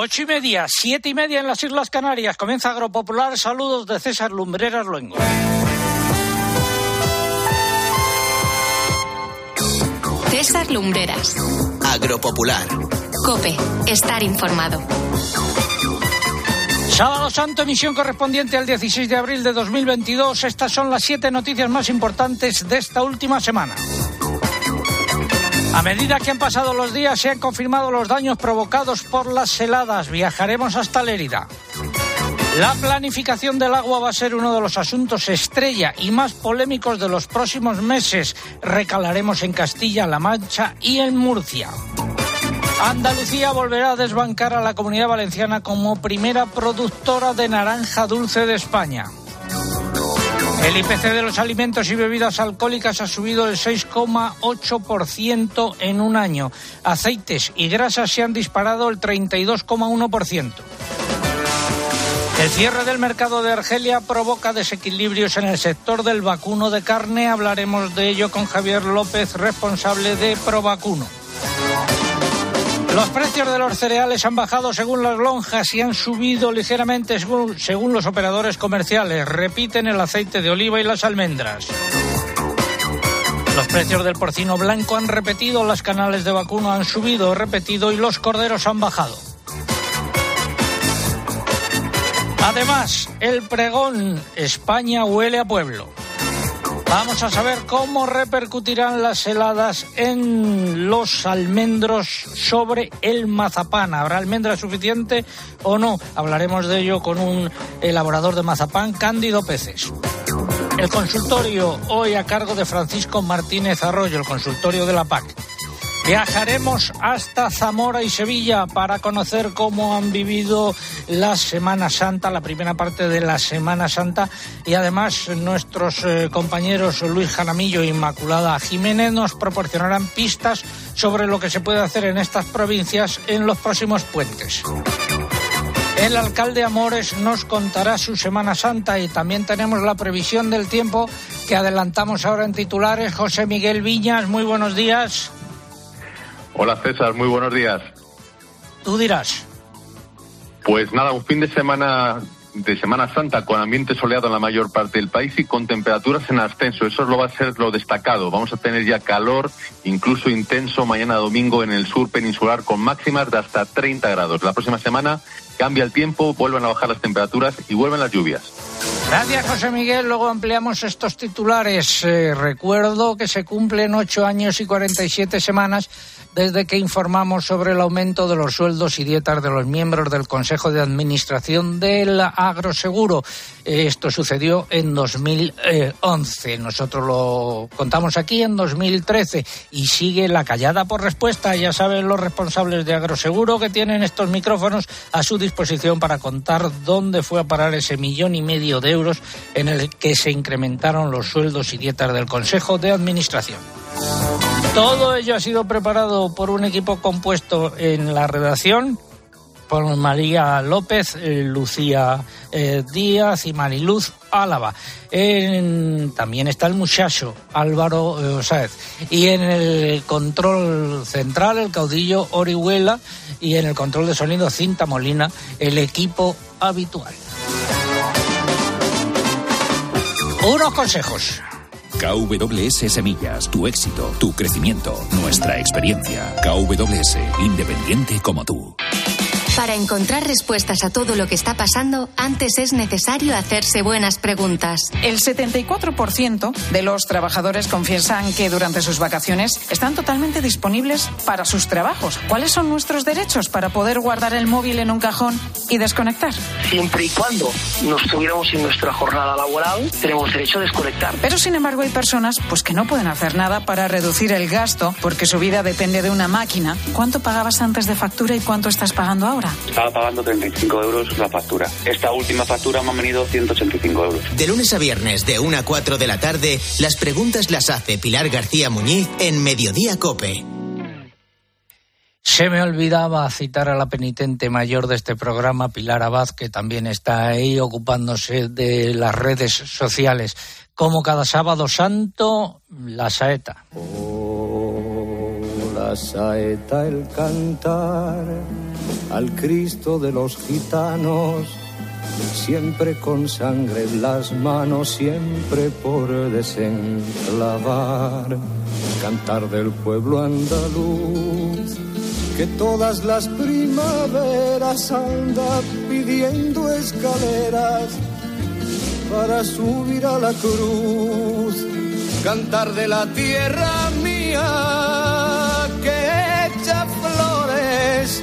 Ocho y media, siete y media en las Islas Canarias. Comienza Agropopular. Saludos de César Lumbreras Luengo. César Lumbreras. Agropopular. Cope. Estar informado. Sábado Santo, emisión correspondiente al 16 de abril de 2022. Estas son las siete noticias más importantes de esta última semana. A medida que han pasado los días, se han confirmado los daños provocados por las heladas. Viajaremos hasta Lérida. La planificación del agua va a ser uno de los asuntos estrella y más polémicos de los próximos meses. Recalaremos en Castilla-La Mancha y en Murcia. Andalucía volverá a desbancar a la comunidad valenciana como primera productora de naranja dulce de España. El IPC de los alimentos y bebidas alcohólicas ha subido el 6,8% en un año. Aceites y grasas se han disparado el 32,1%. El cierre del mercado de Argelia provoca desequilibrios en el sector del vacuno de carne. Hablaremos de ello con Javier López, responsable de Provacuno. Los precios de los cereales han bajado según las lonjas y han subido ligeramente según, los operadores comerciales. Repiten el aceite de oliva y las almendras. Los precios del porcino blanco han repetido, las canales de vacuno han subido, repetido y los corderos han bajado. Además, el pregón España huele a pueblo. Vamos a saber cómo repercutirán las heladas en los almendros sobre el mazapán. ¿Habrá almendra suficiente o no? Hablaremos de ello con un elaborador de mazapán, Cándido Peces. El consultorio hoy a cargo de Francisco Martínez Arroyo, el consultorio de la PAC. Viajaremos hasta Zamora y Sevilla para conocer cómo han vivido la Semana Santa, la primera parte de la Semana Santa. Y además nuestros eh, compañeros Luis Jaramillo e Inmaculada Jiménez nos proporcionarán pistas sobre lo que se puede hacer en estas provincias en los próximos puentes. El alcalde Amores nos contará su Semana Santa y también tenemos la previsión del tiempo que adelantamos ahora en titulares. José Miguel Viñas, muy buenos días. Hola César, muy buenos días. Tú dirás. Pues nada, un fin de semana de Semana Santa con ambiente soleado en la mayor parte del país y con temperaturas en ascenso. Eso lo va a ser lo destacado. Vamos a tener ya calor, incluso intenso, mañana domingo en el sur peninsular con máximas de hasta 30 grados. La próxima semana cambia el tiempo, vuelven a bajar las temperaturas y vuelven las lluvias. Gracias, José Miguel. Luego ampliamos estos titulares. Eh, recuerdo que se cumplen ocho años y 47 semanas desde que informamos sobre el aumento de los sueldos y dietas de los miembros del Consejo de Administración del Agroseguro. Esto sucedió en 2011. Nosotros lo contamos aquí en 2013 y sigue la callada por respuesta. Ya saben los responsables de Agroseguro que tienen estos micrófonos a su disposición para contar dónde fue a parar ese millón y medio de euros en el que se incrementaron los sueldos y dietas del Consejo de Administración. Todo ello ha sido preparado por un equipo compuesto en la redacción por María López, eh, Lucía eh, Díaz y Mariluz Álava. también está el muchacho Álvaro eh, Osáez. Y en el control central, el caudillo Orihuela. Y en el control de sonido, Cinta Molina, el equipo habitual. Unos consejos. KWS Semillas, tu éxito, tu crecimiento, nuestra experiencia. KWS, independiente como tú. Para encontrar respuestas a todo lo que está pasando, antes es necesario hacerse buenas preguntas. El 74% de los trabajadores confiesan que durante sus vacaciones están totalmente disponibles para sus trabajos. ¿Cuáles son nuestros derechos para poder guardar el móvil en un cajón y desconectar? Siempre y cuando nos tuviéramos en nuestra jornada laboral, tenemos derecho a desconectar. Pero sin embargo hay personas pues que no pueden hacer nada para reducir el gasto porque su vida depende de una máquina. ¿Cuánto pagabas antes de factura y cuánto estás pagando ahora? Estaba pagando 35 euros la factura. Esta última factura me ha venido 185 euros. De lunes a viernes, de 1 a 4 de la tarde, las preguntas las hace Pilar García Muñiz en Mediodía Cope. Se me olvidaba citar a la penitente mayor de este programa, Pilar Abad, que también está ahí ocupándose de las redes sociales. Como cada sábado santo, la saeta. Oh, la saeta, el cantar al Cristo de los gitanos, siempre con sangre en las manos, siempre por desenclavar, cantar del pueblo andaluz, que todas las primaveras anda pidiendo escaleras para subir a la cruz, cantar de la tierra mía que echa flores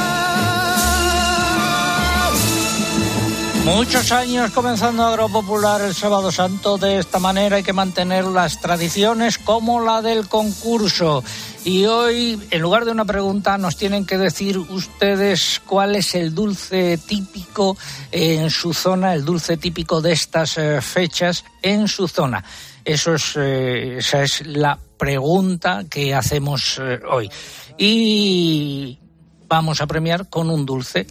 Muchos años comenzando Agropopular el sábado santo de esta manera hay que mantener las tradiciones como la del concurso. Y hoy, en lugar de una pregunta, nos tienen que decir ustedes cuál es el dulce típico en su zona, el dulce típico de estas eh, fechas en su zona. Eso es, eh, esa es la pregunta que hacemos eh, hoy. Y vamos a premiar con un dulce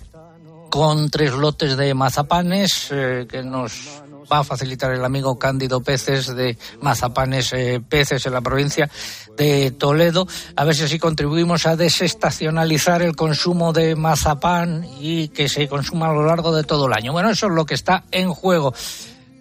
con tres lotes de mazapanes eh, que nos va a facilitar el amigo Cándido Peces de Mazapanes eh, Peces en la provincia de Toledo. A ver si así contribuimos a desestacionalizar el consumo de mazapán y que se consuma a lo largo de todo el año. Bueno, eso es lo que está en juego.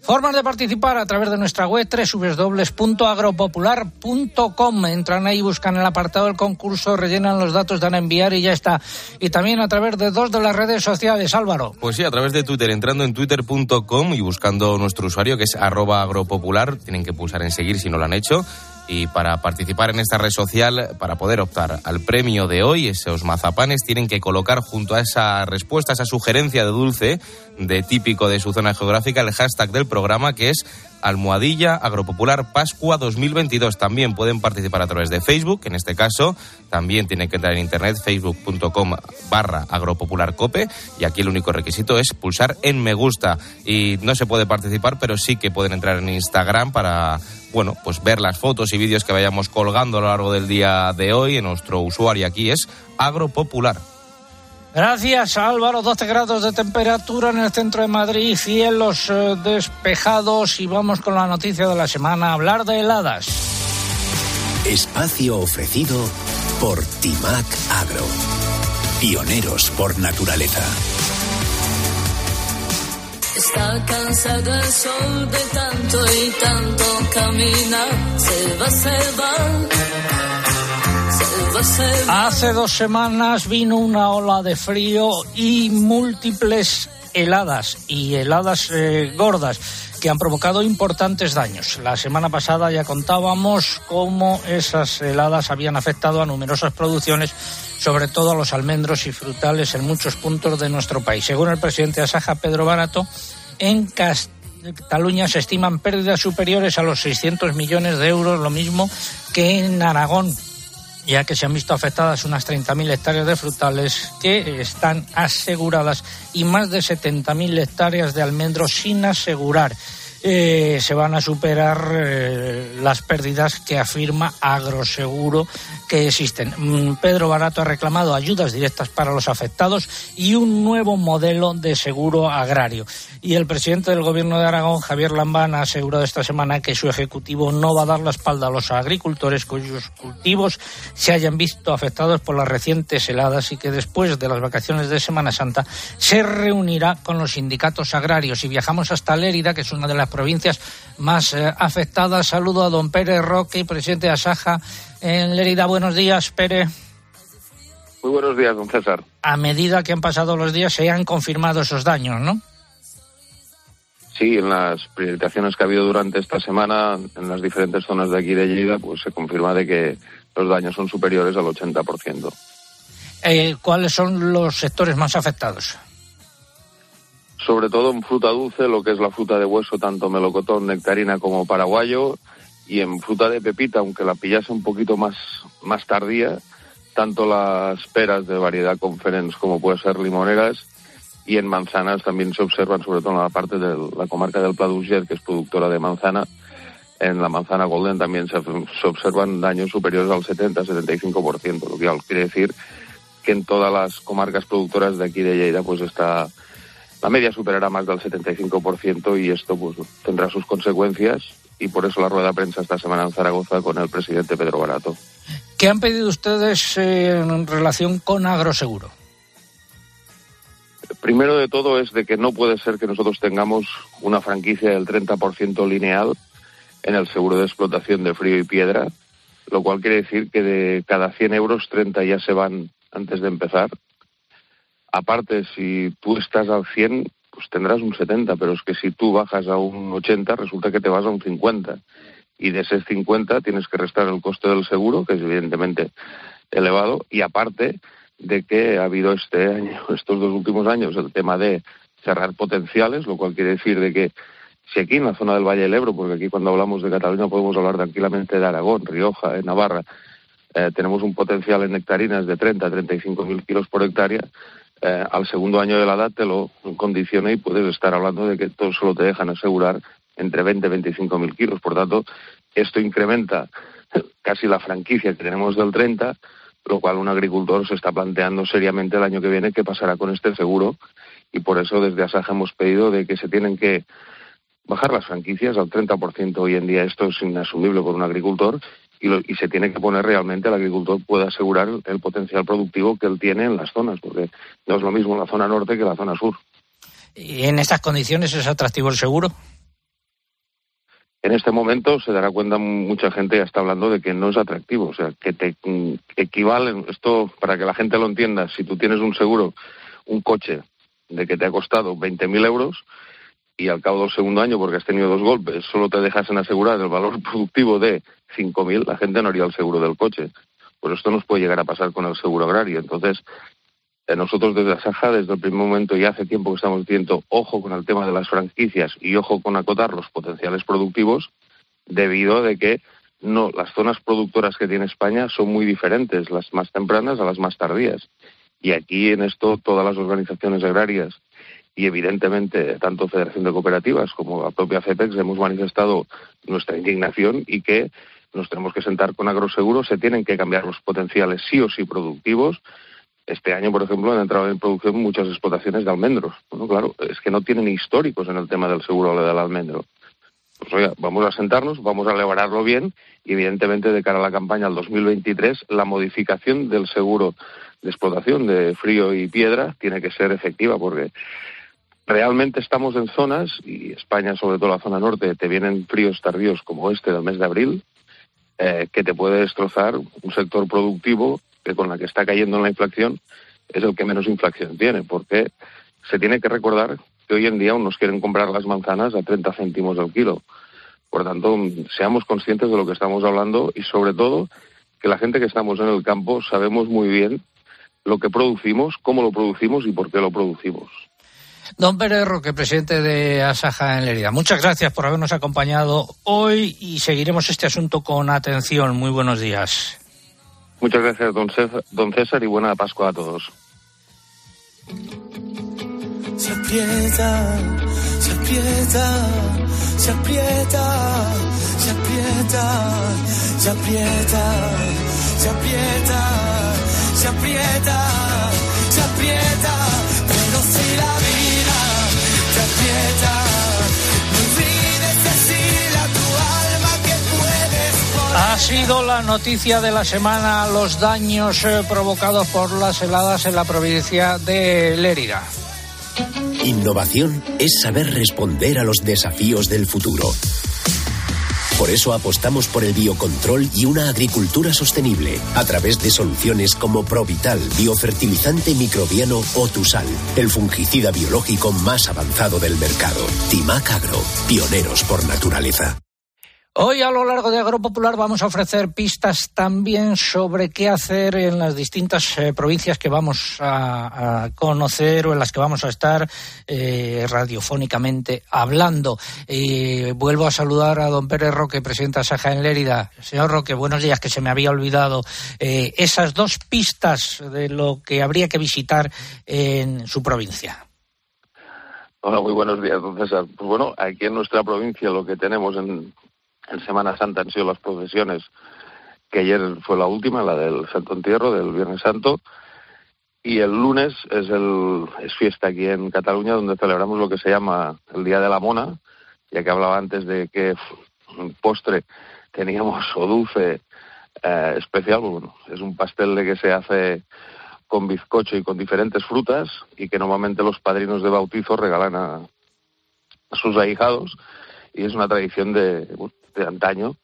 Formas de participar a través de nuestra web www.agropopular.com. Entran ahí, buscan el apartado del concurso, rellenan los datos, dan a enviar y ya está. Y también a través de dos de las redes sociales, Álvaro. Pues sí, a través de Twitter, entrando en twitter.com y buscando nuestro usuario que es arroba agropopular. Tienen que pulsar en seguir si no lo han hecho. Y para participar en esta red social, para poder optar al premio de hoy, esos mazapanes, tienen que colocar junto a esa respuesta, esa sugerencia de dulce, de típico de su zona geográfica, el hashtag del programa que es Almohadilla Agropopular Pascua 2022. También pueden participar a través de Facebook, en este caso. También tienen que entrar en internet, facebook.com barra agropopularcope. Y aquí el único requisito es pulsar en me gusta. Y no se puede participar, pero sí que pueden entrar en Instagram para, bueno, pues ver las fotos y vídeos que vayamos colgando a lo largo del día de hoy. En nuestro usuario aquí es agropopular. Gracias, Álvaro. 12 grados de temperatura en el centro de Madrid, cielos eh, despejados y vamos con la noticia de la semana, hablar de heladas. Espacio ofrecido por Timac Agro. Pioneros por naturaleza. Está cansado el sol de tanto y tanto caminar. Se va, se va. Hace dos semanas vino una ola de frío y múltiples heladas y heladas eh, gordas que han provocado importantes daños. La semana pasada ya contábamos cómo esas heladas habían afectado a numerosas producciones, sobre todo a los almendros y frutales en muchos puntos de nuestro país. Según el presidente de Asaja, Pedro Barato, en Cataluña se estiman pérdidas superiores a los 600 millones de euros, lo mismo que en Aragón ya que se han visto afectadas unas 30.000 hectáreas de frutales que están aseguradas y más de 70.000 hectáreas de almendros sin asegurar. Eh, se van a superar eh, las pérdidas que afirma Agroseguro que existen. Mm, Pedro Barato ha reclamado ayudas directas para los afectados y un nuevo modelo de seguro agrario. Y el presidente del Gobierno de Aragón, Javier Lambán, ha asegurado esta semana que su ejecutivo no va a dar la espalda a los agricultores cuyos cultivos se hayan visto afectados por las recientes heladas y que después de las vacaciones de Semana Santa se reunirá con los sindicatos agrarios. Y viajamos hasta Lérida, que es una de las provincias más eh, afectadas. Saludo a don Pérez Roque, presidente de Asaja en Lérida. Buenos días, Pérez. Muy buenos días, don César. A medida que han pasado los días se han confirmado esos daños, ¿no? Sí, en las priorizaciones que ha habido durante esta semana en las diferentes zonas de aquí de Lleida, pues se confirma de que los daños son superiores al 80%. Eh, ¿Cuáles son los sectores más afectados? Sobre todo en fruta dulce, lo que es la fruta de hueso, tanto melocotón, nectarina como paraguayo, y en fruta de pepita, aunque la pillase un poquito más, más tardía, tanto las peras de variedad conference como puede ser limoneras, y en manzanas también se observan, sobre todo en la parte de la comarca del Pla que es productora de manzana, en la manzana golden también se, se observan daños superiores al 70-75%, lo que quiere decir que en todas las comarcas productoras de aquí de Lleida pues está la media superará más del 75% y esto pues tendrá sus consecuencias y por eso la rueda de prensa esta semana en Zaragoza con el presidente Pedro Barato. ¿Qué han pedido ustedes eh, en relación con agroseguro? Primero de todo es de que no puede ser que nosotros tengamos una franquicia del 30% lineal en el seguro de explotación de frío y piedra, lo cual quiere decir que de cada 100 euros 30 ya se van antes de empezar. Aparte, si tú estás al 100, pues tendrás un 70, pero es que si tú bajas a un 80, resulta que te vas a un 50. Y de ese 50 tienes que restar el coste del seguro, que es evidentemente elevado, y aparte de que ha habido este año, estos dos últimos años, el tema de cerrar potenciales, lo cual quiere decir de que si aquí en la zona del Valle del Ebro, porque aquí cuando hablamos de Cataluña podemos hablar tranquilamente de Aragón, Rioja, en Navarra, eh, tenemos un potencial en nectarinas de 30 a 35 mil kilos por hectárea, eh, al segundo año de la edad te lo condiciona y puedes estar hablando de que todo solo te dejan asegurar entre 20 y 25 mil kilos. Por tanto, esto incrementa casi la franquicia que tenemos del 30, lo cual un agricultor se está planteando seriamente el año que viene qué pasará con este seguro y por eso desde Asaja hemos pedido de que se tienen que bajar las franquicias al 30% hoy en día. Esto es inasumible por un agricultor y, se tiene que poner realmente el agricultor puede asegurar el, potencial productivo que él tiene en las zonas, porque no es lo mismo la zona norte que la zona sur. ¿Y en estas condiciones es atractivo el seguro? En este momento se dará cuenta mucha gente ya está hablando de que no es atractivo, o sea, que te mm, equivalen, esto para que la gente lo entienda, si tú tienes un seguro, un coche de que te ha costado 20.000 euros, y al cabo del segundo año, porque has tenido dos golpes, solo te dejasen asegurar el valor productivo de 5.000, la gente no haría el seguro del coche. Pues esto nos puede llegar a pasar con el seguro agrario. Entonces, eh, nosotros desde Asaja, desde el primer momento y hace tiempo que estamos diciendo ojo con el tema de las franquicias y ojo con acotar los potenciales productivos, debido a de que no, las zonas productoras que tiene España son muy diferentes, las más tempranas a las más tardías. Y aquí en esto todas las organizaciones agrarias y evidentemente tanto Federación de Cooperativas como la propia FEPEX hemos manifestado nuestra indignación y que nos tenemos que sentar con agroseguro, se tienen que cambiar los potenciales sí o sí productivos. Este año, por ejemplo, han entrado en producción muchas explotaciones de almendros. Bueno, claro, es que no tienen históricos en el tema del seguro del almendro. Pues oiga, vamos a sentarnos, vamos a elaborarlo bien y evidentemente de cara a la campaña al 2023 la modificación del seguro de explotación de frío y piedra tiene que ser efectiva porque realmente estamos en zonas, y España, sobre todo la zona norte, te vienen fríos tardíos como este del mes de abril, eh, que te puede destrozar un sector productivo que con la que está cayendo en la inflación es el que menos inflación tiene, porque se tiene que recordar que hoy en día nos quieren comprar las manzanas a 30 céntimos al kilo. Por tanto, seamos conscientes de lo que estamos hablando y sobre todo que la gente que estamos en el campo sabemos muy bien lo que producimos, cómo lo producimos y por qué lo producimos. Don Pérez Roque, presidente de Asaja en Lerida, muchas gracias por habernos acompañado hoy y seguiremos este asunto con atención. Muy buenos días. Muchas gracias, don César, don César y buena Pascua a todos. Se aprieta, se aprieta, se aprieta, se aprieta, se aprieta, se aprieta, se aprieta, se aprieta, pero si la ha sido la noticia de la semana los daños eh, provocados por las heladas en la provincia de Lérida. Innovación es saber responder a los desafíos del futuro. Por eso apostamos por el biocontrol y una agricultura sostenible a través de soluciones como Provital, biofertilizante microbiano o Tusal, el fungicida biológico más avanzado del mercado. Timac Agro, pioneros por naturaleza. Hoy a lo largo de Agropopular vamos a ofrecer pistas también sobre qué hacer en las distintas eh, provincias que vamos a, conocer o en las que vamos a estar eh, radiofónicamente hablando. vuelvo a saludar a don Pérez Roque, presidente de Saja en Lérida. Señor Roque, buenos días, que se me había olvidado eh, esas dos pistas de lo que habría que visitar en su provincia. Hola, muy buenos días, don César. Pues bueno, aquí en nuestra provincia lo que tenemos en, en Semana Santa han sido las procesiones, que ayer fue la última, la del Santo Entierro, del Viernes Santo, y el lunes es, el, es fiesta aquí en Cataluña, donde celebramos lo que se llama el Día de la Mona, ya que hablaba antes de que postre teníamos o dulce eh, especial, pues bueno, es un pastel de que se hace con bizcocho y con diferentes frutas y que normalmente los padrinos de bautizo regalan a, a sus ahijados y es una tradición de, de antaño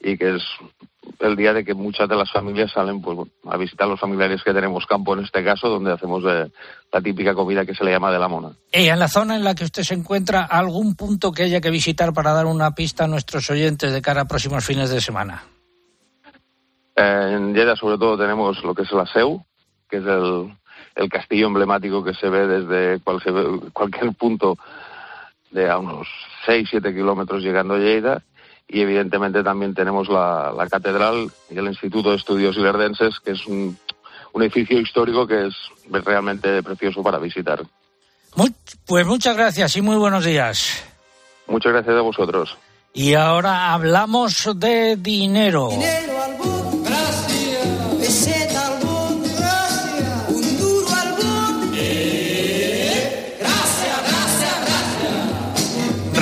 y que es el día de que muchas de las familias salen pues, a visitar a los familiares que tenemos campo en este caso, donde hacemos eh, la típica comida que se le llama de la mona. ¿Y en la zona en la que usted se encuentra, algún punto que haya que visitar para dar una pista a nuestros oyentes de cara a próximos fines de semana? Eh, en Lleida sobre todo tenemos lo que es la Seu, que es el, el castillo emblemático que se ve desde cualquier punto de a unos 6-7 kilómetros llegando a Lleida y evidentemente también tenemos la, catedral y el Instituto de Estudios Ilerdenses, que es un, edificio histórico que es realmente precioso para visitar. pues muchas gracias y muy buenos días. Muchas gracias a vosotros. Y ahora hablamos de dinero.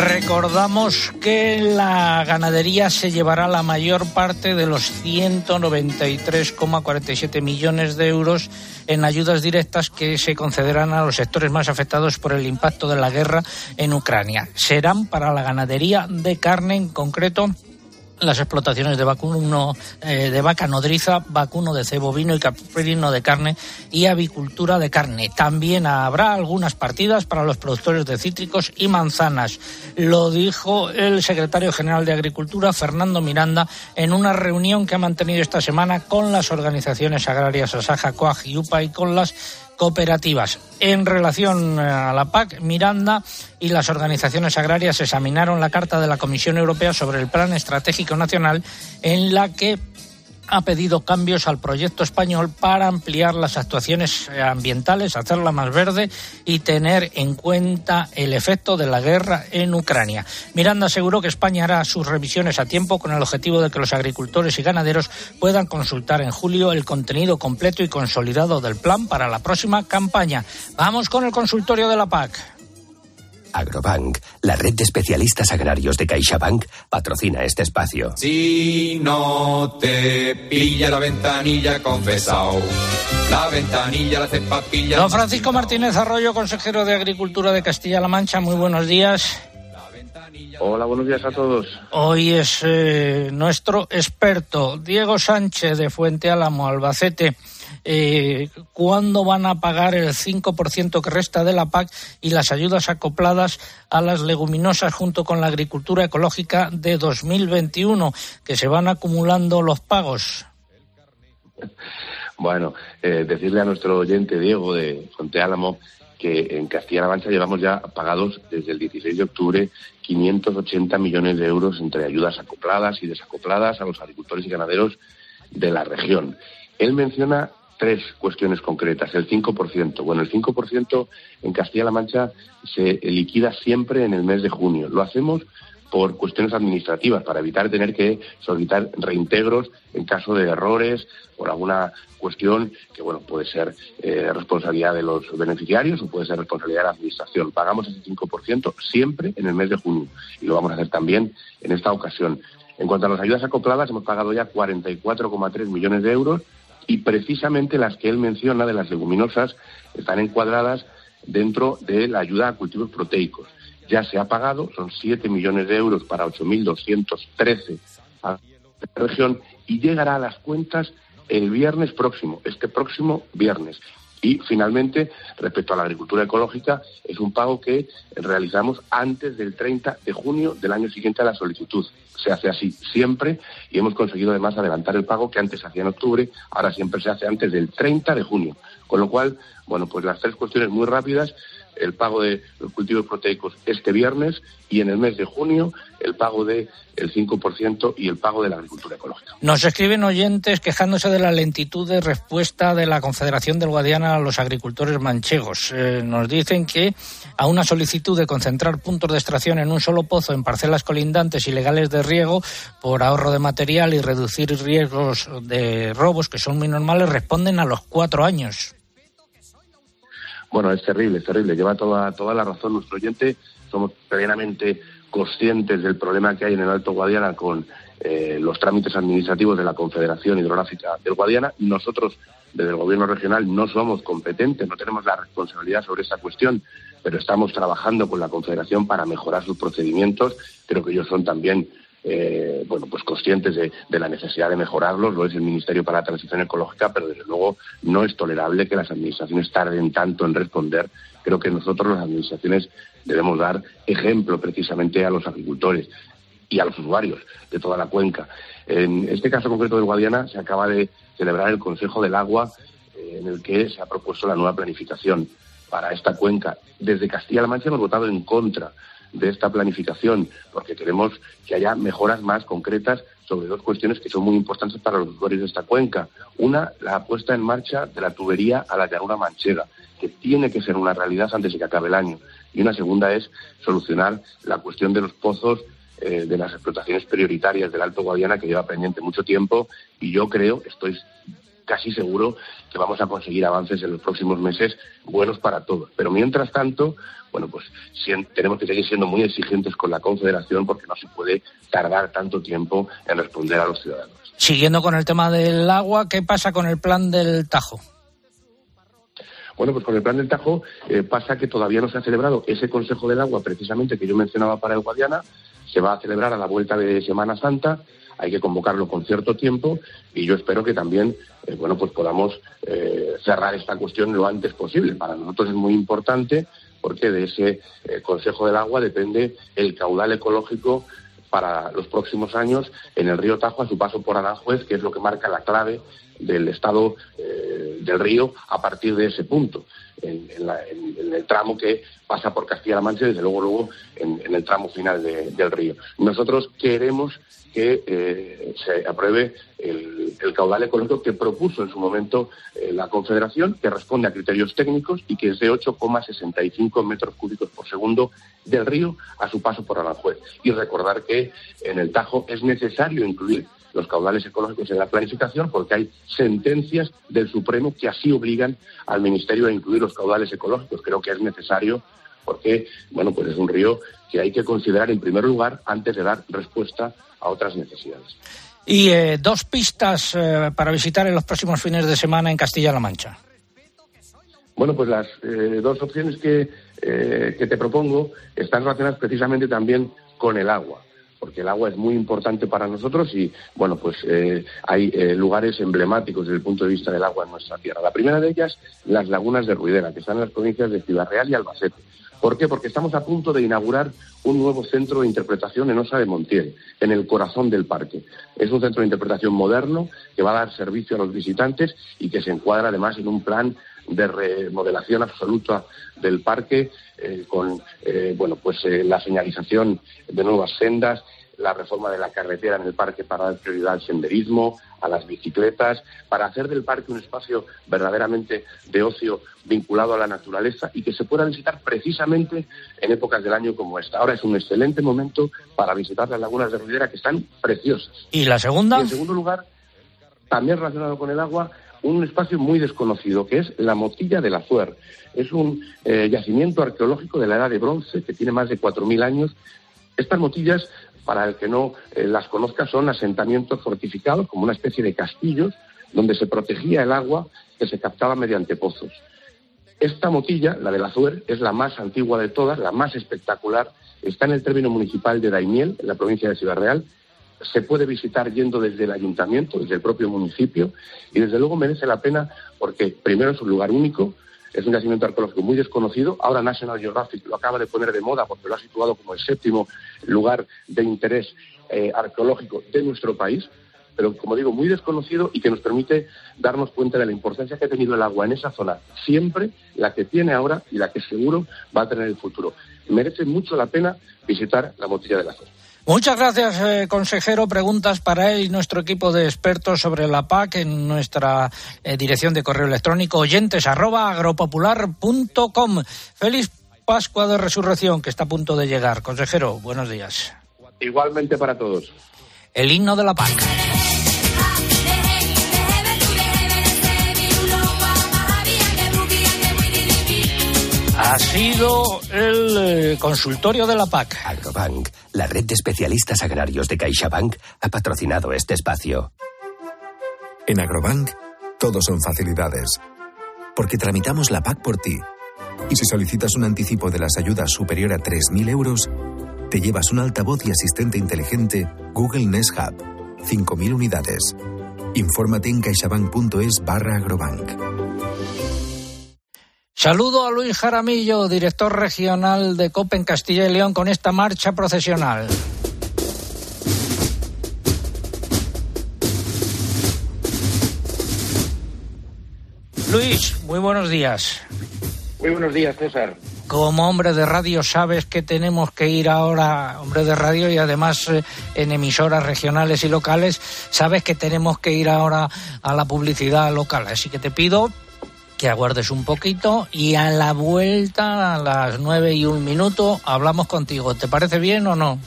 Recordamos que la ganadería se llevará la mayor parte de los 193,47 millones de euros en ayudas directas que se concederán a los sectores más afectados por el impacto de la guerra en Ucrania. Serán para la ganadería de carne en concreto las explotaciones de vacuno eh, de vaca nodriza, vacuno de cebo vino y caprino de carne y avicultura de carne. También habrá algunas partidas para los productores de cítricos y manzanas. Lo dijo el secretario general de Agricultura, Fernando Miranda, en una reunión que ha mantenido esta semana con las organizaciones agrarias Asaja, Coag y UPA y con las cooperativas. En relación eh, a la PAC, Miranda y las organizaciones agrarias examinaron la carta de la Comisión Europea sobre el Plan Estratégico Nacional en la que ha pedido cambios al proyecto español para ampliar las actuaciones eh, ambientales, hacerla más verde y tener en cuenta el efecto de la guerra en Ucrania. Miranda aseguró que España hará sus revisiones a tiempo con el objetivo de que los agricultores y ganaderos puedan consultar en julio el contenido completo y consolidado del plan para la próxima campaña. Vamos con el consultorio de la PAC. Agrobank, la red de especialistas agrarios de CaixaBank, patrocina este espacio. Si no te pilla la ventanilla, confesao. La ventanilla, la cepapilla. Don Francisco Martínez Arroyo, consejero de Agricultura de Castilla-La Mancha, muy buenos días. Hola, buenos días a todos. Hoy es eh, nuestro experto, Diego Sánchez de Fuente Álamo, Albacete eh, cuándo van a pagar el 5% que resta de la PAC y las ayudas acopladas a las leguminosas junto con la agricultura ecológica de 2021, que se van acumulando los pagos. Bueno, eh, decirle a nuestro oyente Diego de Fonteálamo que en Castilla-La Mancha llevamos ya pagados desde el 16 de octubre 580 millones de euros entre ayudas acopladas y desacopladas a los agricultores y ganaderos de la región. Él menciona tres cuestiones concretas. El 5%. Bueno, el 5% en Castilla-La Mancha se liquida siempre en el mes de junio. Lo hacemos por cuestiones administrativas, para evitar tener que solicitar reintegros en caso de errores, por alguna cuestión que, bueno, puede ser eh, responsabilidad de los beneficiarios o puede ser responsabilidad de la Administración. Pagamos ese 5% siempre en el mes de junio y lo vamos a hacer también en esta ocasión. En cuanto a las ayudas acopladas, hemos pagado ya 44,3 millones de euros y precisamente las que él menciona de las leguminosas están encuadradas dentro de la ayuda a cultivos proteicos. Ya se ha pagado, son 7 millones de euros para 8.213 a la región y llegará a las cuentas el viernes próximo, este próximo viernes. Y finalmente, respecto a la agricultura ecológica, es un pago que realizamos antes del 30 de junio del año siguiente a la solicitud. Se hace así siempre y hemos conseguido además adelantar el pago que antes se hacía en octubre, ahora siempre se hace antes del 30 de junio. Con lo cual, bueno, pues las tres cuestiones muy rápidas el pago de los cultivos proteicos este viernes y en el mes de junio el pago del el 5% y el pago de la agricultura ecológica. Nos escriben oyentes quejándose de la lentitud de respuesta de la Confederación del Guadiana a los agricultores manchegos. Eh, nos dicen que a una solicitud de concentrar puntos de extracción en un solo pozo en parcelas colindantes ilegales de riego por ahorro de material y reducir riesgos de robos que son muy normales responden a los cuatro años. Bueno, es terrible, es terrible. Lleva toda, toda la razón nuestro oyente. Somos plenamente conscientes del problema que hay en el Alto Guadiana con eh, los trámites administrativos de la Confederación Hidrográfica del Guadiana. Nosotros, desde el Gobierno regional, no somos competentes, no tenemos la responsabilidad sobre esta cuestión, pero estamos trabajando con la Confederación para mejorar sus procedimientos. Creo que ellos son también eh, bueno, pues conscientes de, la necesidad de mejorarlos, lo es el Ministerio para la Transición Ecológica, pero desde luego no es tolerable que las administraciones tarden tanto en responder. Creo que nosotros, las administraciones, debemos dar ejemplo precisamente a los agricultores y a los usuarios de toda la cuenca. En este caso concreto de Guadiana se acaba de celebrar el Consejo del Agua eh, en el que se ha propuesto la nueva planificación para esta cuenca. Desde Castilla-La Mancha hemos votado en contra de esta planificación, porque queremos que haya mejoras más concretas sobre dos cuestiones que son muy importantes para los usuarios de esta cuenca. Una, la puesta en marcha de la tubería a la llanura manchega, que tiene que ser una realidad antes de que acabe el año. Y una segunda es solucionar la cuestión de los pozos eh, de las explotaciones prioritarias del Alto Guadiana, que lleva pendiente mucho tiempo, y yo creo, estoy casi seguro que vamos a conseguir avances en los próximos meses buenos para todos. Pero mientras tanto, bueno, pues tenemos que seguir siendo muy exigentes con la Confederación porque no se puede tardar tanto tiempo en responder a los ciudadanos. Siguiendo con el tema del agua, ¿qué pasa con el plan del Tajo? Bueno, pues con el plan del Tajo eh, pasa que todavía no se ha celebrado ese Consejo del Agua, precisamente que yo mencionaba para el Guadiana, se va a celebrar a la vuelta de Semana Santa, hay que convocarlo con cierto tiempo y yo espero que también, eh, bueno, pues podamos eh, cerrar esta cuestión lo antes posible. Para nosotros es muy importante porque de ese eh, Consejo del Agua depende el caudal ecológico para los próximos años en el río Tajo a su paso por Aranjuez, que es lo que marca la clave del estado del río a partir de ese punto, en, el tramo que pasa por Castilla-La Mancha y desde luego luego en, el tramo final del río. Nosotros queremos que eh, se apruebe el, caudal ecológico que propuso en su momento eh, la Confederación, que responde a criterios técnicos y que es de 8,65 metros cúbicos por segundo del río a su paso por Aranjuez. Y recordar que en el Tajo es necesario incluir los caudales ecológicos en la planificación porque hay sentencias del Supremo que así obligan al Ministerio a incluir los caudales ecológicos. Creo que es necesario porque, bueno, pues es un río que hay que considerar en primer lugar antes de dar respuesta a otras necesidades. Y eh, dos pistas eh, para visitar en los próximos fines de semana en Castilla-La Mancha. Bueno, pues las eh, dos opciones que, que te propongo están relacionadas precisamente también con el agua porque el agua es muy importante para nosotros y, bueno, pues eh, hay eh, lugares emblemáticos desde el punto de vista del agua en nuestra tierra. La primera de ellas, las lagunas de Ruidera, que están en las provincias de Ciudad Real y Albacete. ¿Por qué? Porque estamos a punto de inaugurar un nuevo centro de interpretación en Osa de Montiel, en el corazón del parque. Es un centro de interpretación moderno que va a dar servicio a los visitantes y que se encuadra además en un plan de remodelación absoluta del parque eh, con eh, bueno pues eh, la señalización de nuevas sendas la reforma de la carretera en el parque para dar prioridad al senderismo, a las bicicletas, para hacer del parque un espacio verdaderamente de ocio vinculado a la naturaleza y que se pueda visitar precisamente en épocas del año como esta. Ahora es un excelente momento para visitar las lagunas de Rivera que están preciosas. ¿Y la segunda? en segundo lugar, también relacionado con el agua, un espacio muy desconocido, que es la Motilla del Azuer. Es un eh, yacimiento arqueológico de la Edad de Bronce que tiene más de 4.000 años. Estas motillas, para el que no eh, las conozca, son asentamientos fortificados, como una especie de castillos, donde se protegía el agua que se captaba mediante pozos. Esta motilla, la del Azuer, es la más antigua de todas, la más espectacular. Está en el término municipal de Daimiel, en la provincia de Ciudad Real, se puede visitar yendo desde el ayuntamiento, desde el propio municipio, y desde luego merece la pena porque primero es un lugar único, es un yacimiento arqueológico muy desconocido. Ahora National Geographic lo acaba de poner de moda porque lo ha situado como el séptimo lugar de interés eh, arqueológico de nuestro país, pero como digo, muy desconocido y que nos permite darnos cuenta de la importancia que ha tenido el agua en esa zona, siempre la que tiene ahora y la que seguro va a tener en el futuro. Merece mucho la pena visitar la Motilla de la. Muchas gracias, eh, consejero. Preguntas para él y nuestro equipo de expertos sobre la PAC en nuestra eh, dirección de correo electrónico oyentes arroba agropopular.com. Feliz Pascua de Resurrección que está a punto de llegar. Consejero, buenos días. Igualmente para todos. El himno de la PAC. Ha sido el eh, consultorio de la PAC. Agrobank, la red de especialistas agrarios de CaixaBank, ha patrocinado este espacio. En Agrobank, todo son facilidades. Porque tramitamos la PAC por ti. Y si solicitas un anticipo de las ayudas superior a 3.000 euros, te llevas un altavoz y asistente inteligente Google Nest Hub. 5.000 unidades. Infórmate en caixabank.es barra agrobank. Saludo a Luis Jaramillo, director regional de COPE en Castilla y León, con esta marcha procesional. Luis, muy buenos días. Muy buenos días, César. Como hombre de radio sabes que tenemos que ir ahora, hombre de radio y además eh, en emisoras regionales y locales, sabes que tenemos que ir ahora a la publicidad local. Así que te pido que aguardes un poquito y a la vuelta, a las nueve y un minuto, hablamos contigo. ¿Te parece bien o no?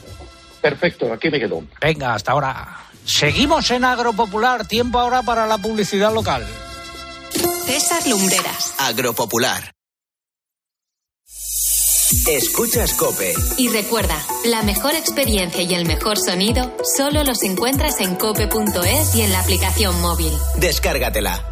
Perfecto, aquí me quedo. Venga, hasta ahora. Seguimos en Agropopular, tiempo ahora para la publicidad local. César Lumbreras. Agropopular. Escuchas Cope. Y recuerda, la mejor experiencia y el mejor sonido solo los encuentras en cope.es y en la aplicación móvil. Descárgatela.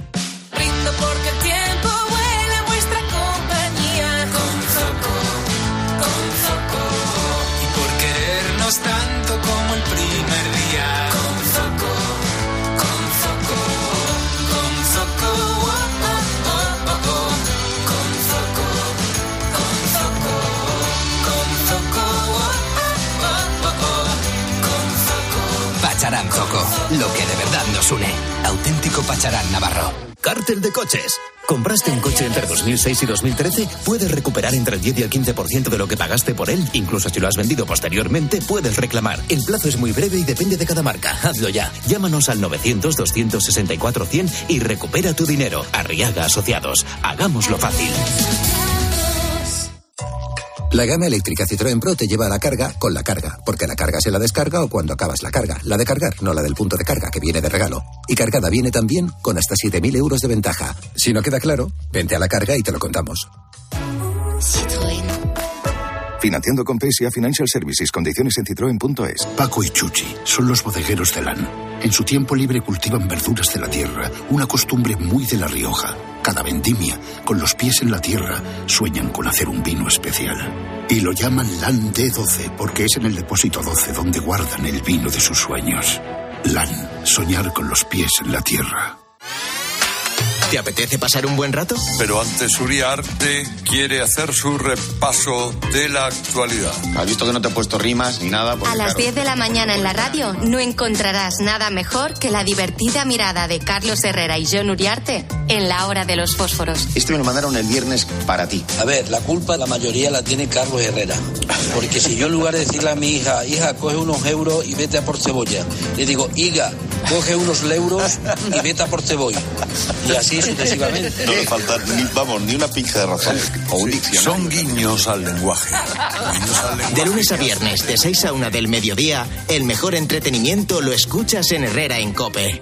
De coches. ¿Compraste un coche entre 2006 y 2013? Puedes recuperar entre el 10 y el 15% de lo que pagaste por él. Incluso si lo has vendido posteriormente, puedes reclamar. El plazo es muy breve y depende de cada marca. Hazlo ya. Llámanos al 900-264-100 y recupera tu dinero. Arriaga Asociados. Hagámoslo fácil. La gama eléctrica Citroën Pro te lleva a la carga con la carga, porque la carga se la descarga o cuando acabas la carga. La de cargar, no la del punto de carga, que viene de regalo. Y cargada viene también con hasta 7.000 euros de ventaja. Si no queda claro, vente a la carga y te lo contamos. Financiando con PSA Financial Services. Condiciones en citroen.es. Paco y Chuchi son los bodegueros de LAN. En su tiempo libre cultivan verduras de la tierra, una costumbre muy de La Rioja. Cada vendimia, con los pies en la tierra, sueñan con hacer un vino especial. Y lo llaman LAN D12 porque es en el depósito 12 donde guardan el vino de sus sueños. LAN, soñar con los pies en la tierra. ¿Te apetece pasar un buen rato? Pero antes Uriarte quiere hacer su repaso de la actualidad. Has visto que no te he puesto rimas ni nada. A las 10 de la mañana en la radio no encontrarás nada mejor que la divertida mirada de Carlos Herrera y John Uriarte en la hora de los fósforos. Esto me lo mandaron el viernes para ti. A ver, la culpa la mayoría la tiene Carlos Herrera. Porque si yo en lugar de decirle a mi hija, hija, coge unos euros y vete a por cebolla, le digo, higa, coge unos euros y vete a por cebolla. Y así sucesivamente. No le falta ni, vamos, ni una pinza de razón. O un diccionario. Son guiños al lenguaje. Guiños al lenguaje. De lunes a viernes, de 6 a 1 del mediodía, el mejor entretenimiento lo escuchas en Herrera en Cope.